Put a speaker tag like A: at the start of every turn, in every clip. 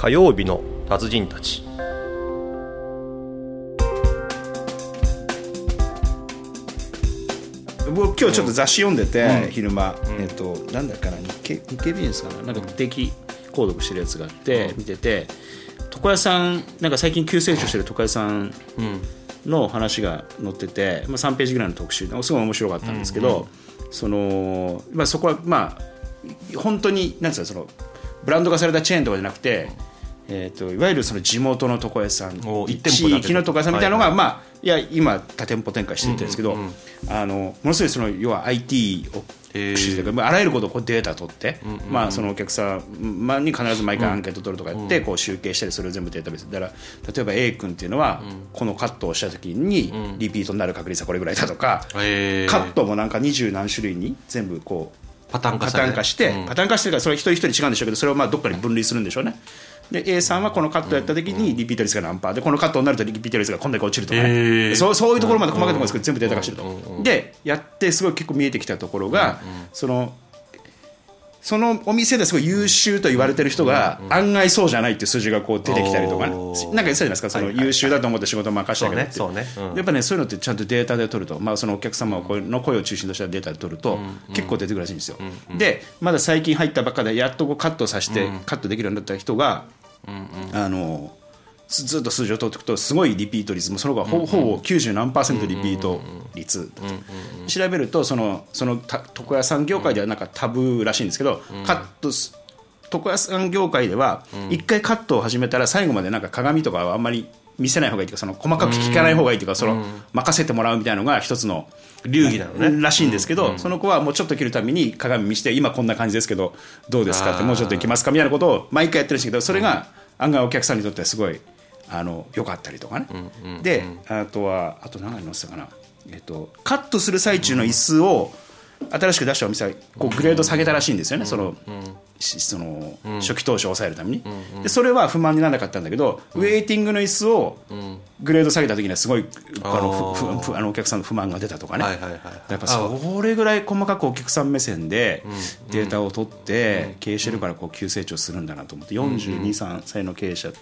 A: 火曜日の達人たち。
B: 僕今日ちょっと雑誌読んでて、昼間、えっとなんだっけかな日経日経ビジネスかな？なんか定期購読してるやつがあって、見てて床屋さんなんか最近急成長してる床屋さんの話が載ってて、まあ、3ページぐらいの特集ですごい面白かったんですけど、そのまあ、そこはまあ本当になんですかそのブランド化されたチェーンとかじゃなくて、えー、といわゆるその地元の床屋さん地域の床屋さんみたいなのが、
A: はい
B: まあ、いや今多店舗展開していってるんですけど、あのものすごいその要は IT を駆使してまああらゆることをこうデータ取って、まあ、そのお客さんまあに必ず毎回アンケート取るとかやって、こう集計したりそれを全部データベースだから例えば A 君っていうのは、このカットをした時にリピートになる確率はこれぐらいだとか、カットもなんか二十何種類に全部こう
A: パターン化
B: して、パターン化してるからそれ一人一人違うんでしょうけどそれをまあどっかに分類するんでしょうねで A さんはこのカットやった時にリピート率が何パー。でこのカットになるとリピート率がこんだけ落ちるとか。ね、そうそういうところまで細かいところですけど全部データ化してると、でやってすごい結構見えてきたところが、そのそのお店ですごい優秀と言われてる人が案外そうじゃないっていう数字がこう出てきたりとかね。なんか言ってたじゃないですか？その優秀だと思って仕事を任せたけどって。
A: そうねそうね。うん。
B: やっぱねそういうのってちゃんとデータで取ると、まあ、そのお客様の声を中心としたデータで取ると結構出てくるらしいんですよ、でまだ最近入ったばっかでやっとこうカットさせてカットできるようになった人が、あのずずっと数字を取っていくとすごいリピート率もそのほ,、ほぼ90何パーセントリピート率。だと調べるとそのそのた床屋さん業界ではなんかタブーらしいんですけど、カットす床屋さん業界では一回カットを始めたら最後までなんか鏡とかはあんまり見せない方がいいというかその細かく聞かない方がいいというかその任せてもらうみたいなのが一つの
A: 流儀なのね。
B: らしいんですけど、その子はもうちょっと切るために鏡見して今こんな感じですけどどうですか？ってもうちょっといきますか？みたいなことを毎回やってるんですけどそれが案外お客さんにとってはすごいあの良かったりとかね、であとはあと何がありましたかな、えっと、カットする最中の椅子を新しく出したお店はこうグレード下げたらしいんですよね、そのしその初期投資を抑えるために、でそれは不満にならなかったんだけど、ウェイティングの椅子をグレード下げた時にはすごいあのふあのお客さんの不満が出たとかね、やっぱそれぐらい細かくお客さん目線でデータを取って経営してるからこう急成長するんだなと思って。423歳の経営者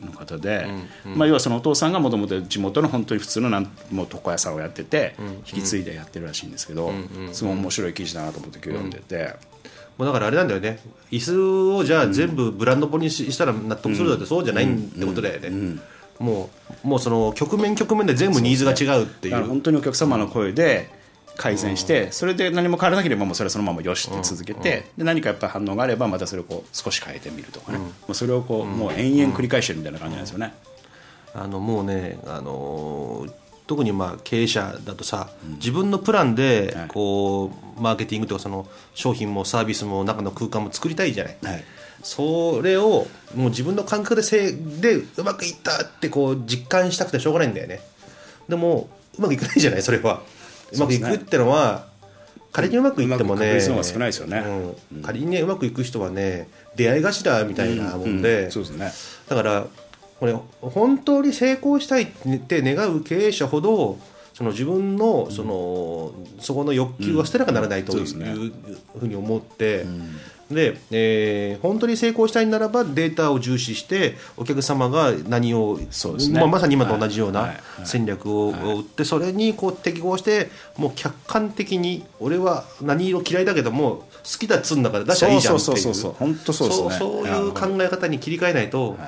B: の方で、まあ、要はそのお父さんがもともと地元の本当に普通のなんもう床屋さんをやってて引き継いでやってるらしいんですけどすごい面白い記事だなと思って今日読んでて。
A: もうだからあれなん。だよね椅子をじゃあ全部ブランドポにししたら納得するだってそうじゃないってことだよね、もうもうその局面局面で全部ニーズが違うっていう
B: だから本当にお客様の声で改善してそれで何も変わらなければもうそれはそのままよしって続けてで何かやっぱ反応があればまたそれをこう少し変えてみるとかね。もうそれをこうもう延々繰り返してるみたいな感じなんですよね。
A: あのもうね、あのー特にまあ経営者だとさ、自分のプランでこうマーケティングとかその商品もサービスも中の空間も作りたいじゃない、
B: はい。
A: それをもう自分の感覚でせいでうまくいったってこう実感したくてしょうがないんだよね。でもうまくいかないじゃないそれはうまくいくってのは仮にうまくいってもね仮にねうまくいく人はね出会い頭みたいなもんで、
B: そうですね
A: だからこれ本当に成功したいって願う経営者ほどその自分のその、そこの欲求は捨てなきゃならないという,、ふうに思って、で、えー本当に成功したいならばデータを重視してお客様が何を、
B: そうですね。
A: まあ、まさに今と同じよう
B: はい。は
A: ない。戦略を打ってそれにこう適合してもう客観的に俺は何色嫌いだけども好きだっつうんだから出しゃいいじゃんっていう。
B: そうそうそうそう本当そうですね。
A: そういう考え方に切り替えないと、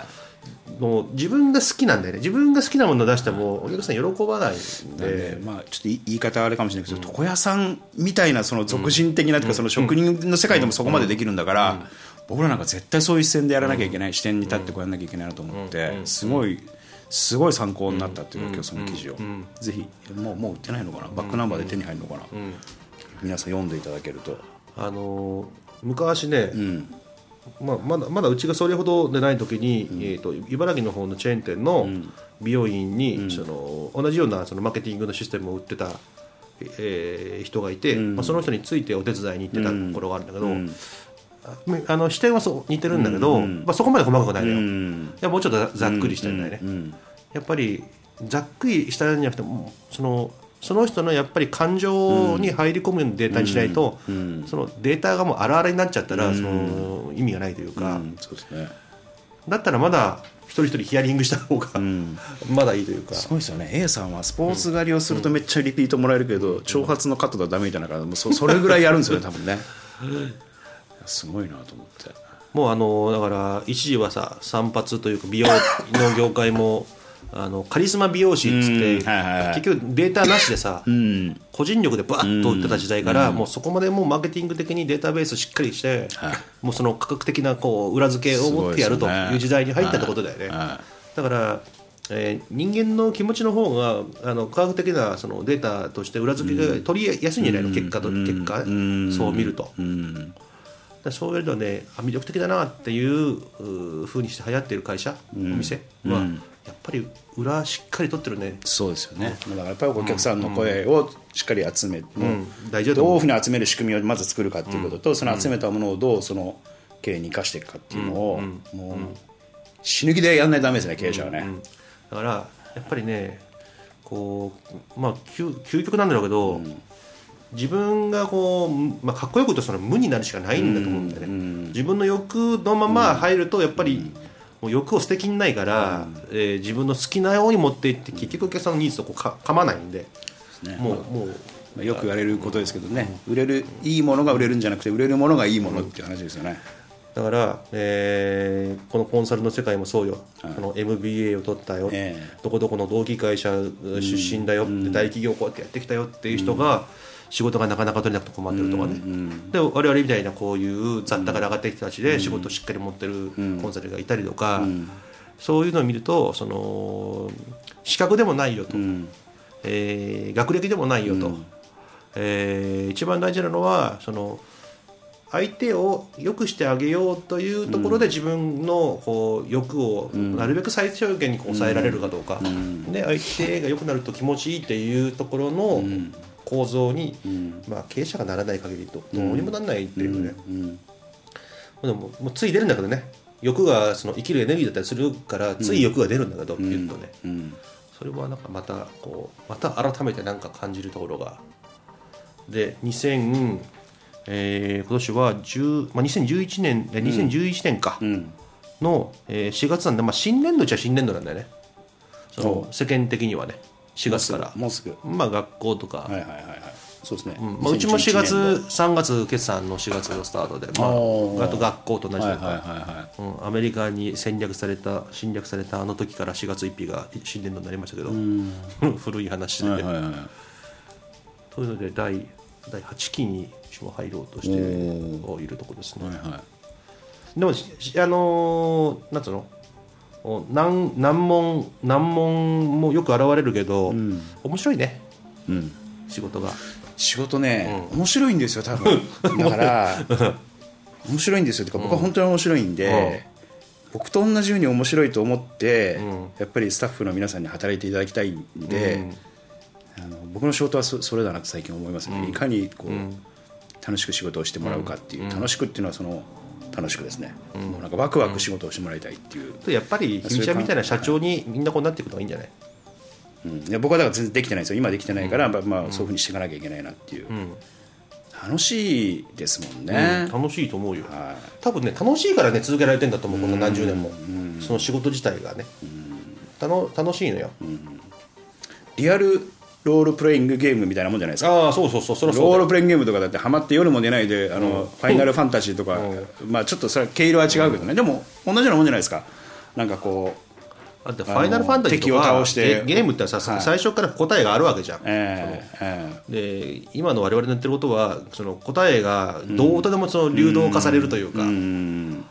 A: もう自分が好きなんだよね。自分が好きなものを出してもお客さん喜ばないんで、
B: でまあ、ちょっと言い方はあれかもしれないけど、床屋さんみたいなその俗人的なというか、その職人の世界でもそこまでできるんだから、僕らなんか絶対そういう視線でやらなきゃいけない、視点に立ってこうやらなきゃいけないなと思って、すごいすごい参考になったっていうか、今日その記事を、ぜひもうもう売ってないのかな？バックナンバーで手に入るのかな、皆さん読んでいただけると、
A: あのー昔ね、まあ、まだまだうちがそれほどでない時に、えー、と茨城の方のチェーン店の美容院に、その同じようなそのマーケティングのシステムを売ってた、えー人がいて、まあ、その人についてお手伝いに行ってたところがあるんだけど、ああの視点はそう似てるんだけど、まあ、そこまで細かくないのよ、いやもうちょっとざざっくりしてるんだよね、やっぱりざっくりしたんじゃなくてそのその人のやっぱり感情に入り込むようなデータにしないと、そのデータがもうあらあらになっちゃったら、その意味がないというか、
B: うん。そうですね。
A: だったらまだ一人一人ヒアリングした方が、まだいいというか。
B: すごいですよね。A さんはスポーツ狩りをするとめっちゃリピートもらえるけど、長髪のカットだとダメみたいなからもうそそれぐらいやるんですよね多分ね。すごいなと思って。
A: もうあのだから一時はさ散髪というか美容の業界もあのカリスマ美容師っつって、
B: うんはいはいはい。
A: 結局データなしでさ、
B: うん。
A: 個人力でバッと売ってた時代から、もうそこまでもうマーケティング的にデータベースしっかりして、
B: はい。
A: もうその価格的なこう裏付けを持ってやるという時代に入ったってことだよね。
B: は
A: だから、えー人間の気持ちの方があの科学的なそのデータとして裏付けが取りやすいんじゃないの、結果と結果、そう見ると。
B: うん。
A: だからそういうのであ魅力的だなっていううふうにして流行ってる会社、お店は、やっぱり裏しっかり取ってるね、
B: そうですよね。だからやっぱりお客さんの声をしっかり集め、もう
A: 大事だと思う。
B: どういうふうに集める仕組みをまず作るかっていうことと、その集めたものをどうその経営に生かしていくかっていうのを、もう死ぬ気でやんないとダメですね経営者はね、
A: だからやっぱりねこうまあ究究極なんだろうけど、自分がこう、まあ、かっこよく言うとその無になるしかないんだと思うんだよね、自分の欲のまま入るとやっぱり、もう欲を捨てきんないから、えー自分の好きなように持っていって結局お客さんのニーズとこうか噛まないんで、
B: ね。
A: もうもう。
B: まあよく言われることですけどね、売れるいいものが売れるんじゃなくて売れるものがいいものっていう話ですよね、
A: だから、えーこのコンサルの世界もそうよ、あの MBA を取ったよ、
B: ええ。
A: どこどこの同期会社出身だよって、大企業こうやってやってきたよっていう人が、仕事がなかなか取れなくて困ってるとかね、で我々みたいなこういう雑多から上がってきた人たちで仕事をしっかり持ってるコンサルがいたりとか、そういうのを見るとその資格でもないよと、えー学歴でもないよと、えー一番大事なのはその相手を良くしてあげようというところで自分のこう欲をなるべく最小限に抑えられるかどうか、で相手が良くなると気持ちいいっていうところの構造に、まあ、経営者がならない限りとどうにもならないっていうね、でももうつい出るんだけどね。欲がその生きるエネルギーだったりするからつい欲が出るんだけど、言うとね、それはなんかまたこうまた改めてなんか感じるところが。で2000、えー今年は10、まあ、2011年え2011年か。の、えー4月なんで、まあ、新年度っちゃ新年度なんだよね。その世間的にはね4月から。
B: もうすぐ。
A: まあ学校とか、
B: はいはいはいはい。そうですね、
A: うん。まあ、うちも4月
B: 2011
A: 3月決算の4月のスタートで、まあ、あと学校と同じ
B: 年
A: とか、
B: いはいはいはい。
A: うん、アメリカに戦略された侵略されたあの時から4月1日が新年度になりましたけど 古い話で、
B: はいはいはい
A: というので第第8期に私も入ろうとしているところですね、
B: はいはい。
A: でもしあのーなんつうの？お難難問難問もよく現れるけど、面白いね。
B: うん。
A: 仕事が。
B: 仕事ね、面白いんですよ多分。だから面白いんですよ。てか僕は本当に面白いんで、僕と同じように面白いと思って、やっぱりスタッフの皆さんに働いていただきたいんで、あの僕の仕事はそそれだなと最近思いますね、いかにこう、楽しく仕事をしてもらうかっていう、楽しくっていうのはその楽しくですね、もうなんかワクワク仕事をしてもらいたいっていう、
A: やっぱりひみちゃんみたいな社長にみんなこうなっていくのがいいんじゃない？
B: うん。いや僕はだから全然できてないんですよ。今できてないから、まあまあ、そういうふうにしていかなきゃいけないなっていう、楽しいですもんね、
A: 楽しいと思うよ。
B: は
A: 多分ね楽しいからね続けられてんだと思うこの何十年も。その仕事自体がね。たの楽しいのよ。
B: いリアルロールプレイングゲームみたいなもんじゃないですか。
A: ああそうそうそうそれはそうだよ。
B: ロールプレイングゲームとかだってハマって夜も寝ないであの、ファイナルファンタジーとか、まあちょっとそれは毛色は違うけどね、でも同じようなもんじゃないですか。なんかこう
A: だってファイナルファンタジー
B: 敵を
A: とか
B: 倒して。
A: ゲゲームってさ、
B: はい。
A: 最初から答えがあるわけじゃん。
B: えーえ
A: で今の我々の言ってることはその答えがどうとでもその流動化されるというか、
B: ーうん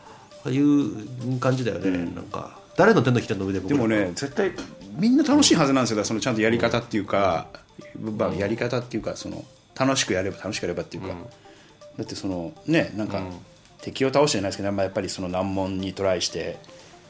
A: ああいう感じだよね、なんか誰の手のひらの上で僕
B: でもね絶対みんな楽しいはずなんですよ。そのちゃんとやり方っていうか、まあ、やり方っていうかその楽しくやれば楽しくやればっていうか、だってそのねなんか、敵を倒してじゃないですけど、まあ、やっぱりその難問にトライして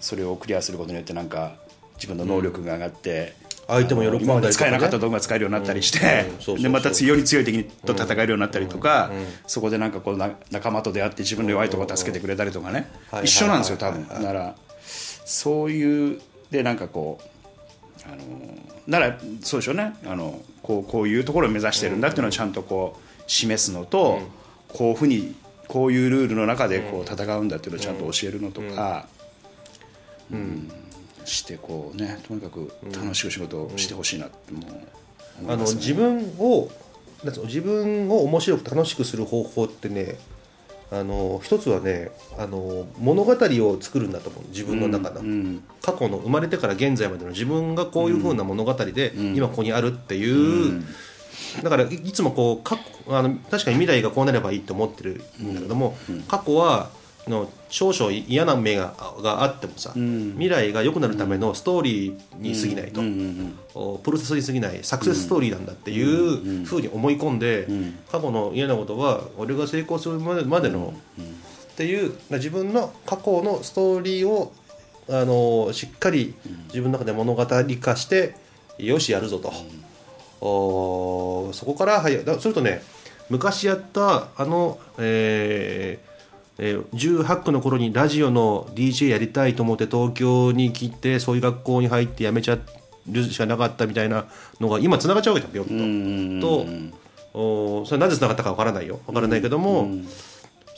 B: それをクリアすることによってなんか自分の能力が上がって、
A: 相手も喜んだりとかね。
B: 今まで使えなかった道具が使えるようになったりしてでまた強い強い敵と戦えるようになったりとか、そこでなんかこうな仲間と出会って自分の弱いところを助けてくれたりとかね、
A: はい
B: 一緒なんですよ
A: はい
B: 多分。ならそういうでなんかこうあのならそうでしょうね。あのこうこういうところを目指してるんだっていうのをちゃんとこう示すのと、こういうふうにこういうルールの中でこう戦うんだっていうのをちゃんと教えるのとか、うん。してこうねとにかく楽しく仕事をしてほしいなってもう思
A: あの自分を自分を面白く楽しくする方法ってねあの一つはねあの物語を作るんだと思う。自分の中の、
B: うん
A: 過去の生まれてから現在までの。自分がこういうふうな物語で今ここにあるっていう、だからいいつもこう過去あの確かに未来がこうなればいいと思ってるんだけども、過去はあの少々嫌な目ががあってもさ、未来が良くなるためのストーリーに過ぎないと、おプロセスに過ぎないサクセスストーリーなんだっていうふうに思い込んで、過去の嫌なことは俺が成功するまでまでの、っていう自分の過去のストーリーをあのしっかり自分の中で物語化してよしやるぞと、おそこからはいだするとね昔やったあの、えーえー18区の頃にラジオの DJ やりたいと思って東京に来てそういう学校に入って辞めちゃるしかなかったみたいなのが今つながっちゃうわけだよ
B: うん
A: と。とおそれなぜつながったかわからないよ。わからないけども、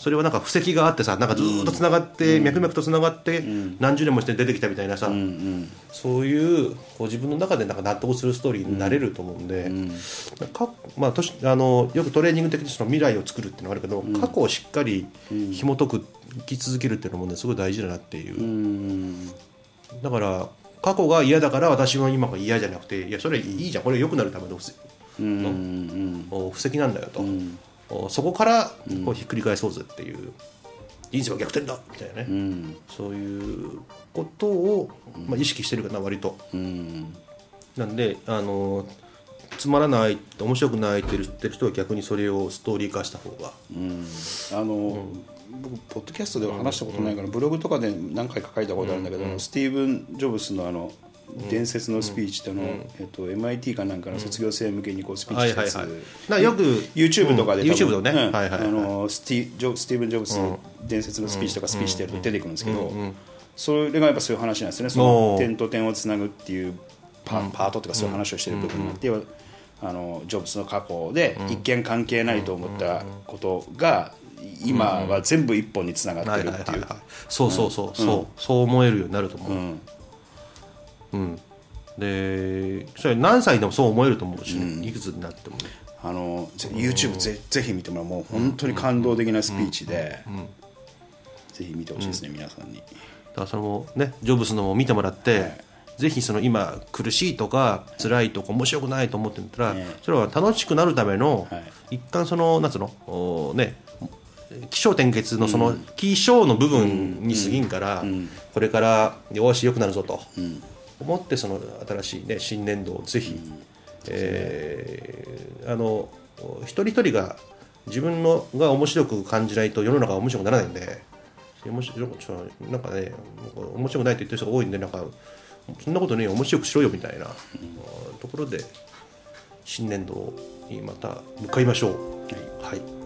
A: それはなんか布石があってさなんかずーっとつながって、脈々とつながって、何十年もして出てきたみたいなさ、そういうこう自分の中でなんか納得するストーリーになれると思うんで、かまあ、としあのよくトレーニング的にその未来を作るっていうのがあるけど、過去をしっかり紐解く生き続けるっていうのもねすごい大事だなっていう、
B: うん
A: だから過去が嫌だから私は今が嫌じゃなくていやそれいいじゃん。これ良くなるための布石。布石なんだよと、おそこからこうひっくり返そうぜっていう人生は逆転だみたいなね、
B: うん。
A: そういうことを、まあ、意識してるかな割と。
B: うん。
A: なんであのつまらない面白くないって言ってる人は逆にそれをストーリー化した方が。
B: うん。あの、僕ポッドキャストでは話したことないから、ブログとかで何回か書いたことあるんだけど、スティーブン・ジョブスのあの伝説のスピーチってあの、えっと、MIT かなんかの卒業生向けにこうスピーチしたやつ、
A: はい。よく
B: YouTube とかで
A: ね。
B: うん。
A: はいはいはい。
B: あのスティジョスティーブン・ジョブスの伝説のスピーチとかスピーチしてると出てくるんですけど、それがやっぱそういう話なんですよねその点と点をつなぐっていうパ,、パートとかそういう話をしてる部分があって、あのジョブズの過去で一見関係ないと思ったことが今は全部一本につながってるっていう。
A: そうそうそう、そう。そう思えるようになると思う、
B: うん。
A: でそれ何歳でもそう思えると思うしね、いくつになってもね。
B: あのぜ YouTube ぜぜひ見てもらう。もう本当に感動的なスピーチで、ぜひ見てほしいですね、皆さんに。
A: だからそのねジョブスのも見てもらって、ぜひその今苦しいとか辛いとか面白くないと思ってたら、
B: ね。
A: それは楽しくなるための、
B: はい。
A: 一旦そのなんつうのおね起承転結のその起承の部分に過ぎんから、これからよし良くなるぞと思ってその新しいね新年度をぜひ、えーあの一人一人が自分のが面白く感じないと世の中は面白くならないんで面白なんかね面白くないって言ってる人が多いんでなんかそんなことね面白くしろよみたいな、ところで新年度にまた向かいましょう。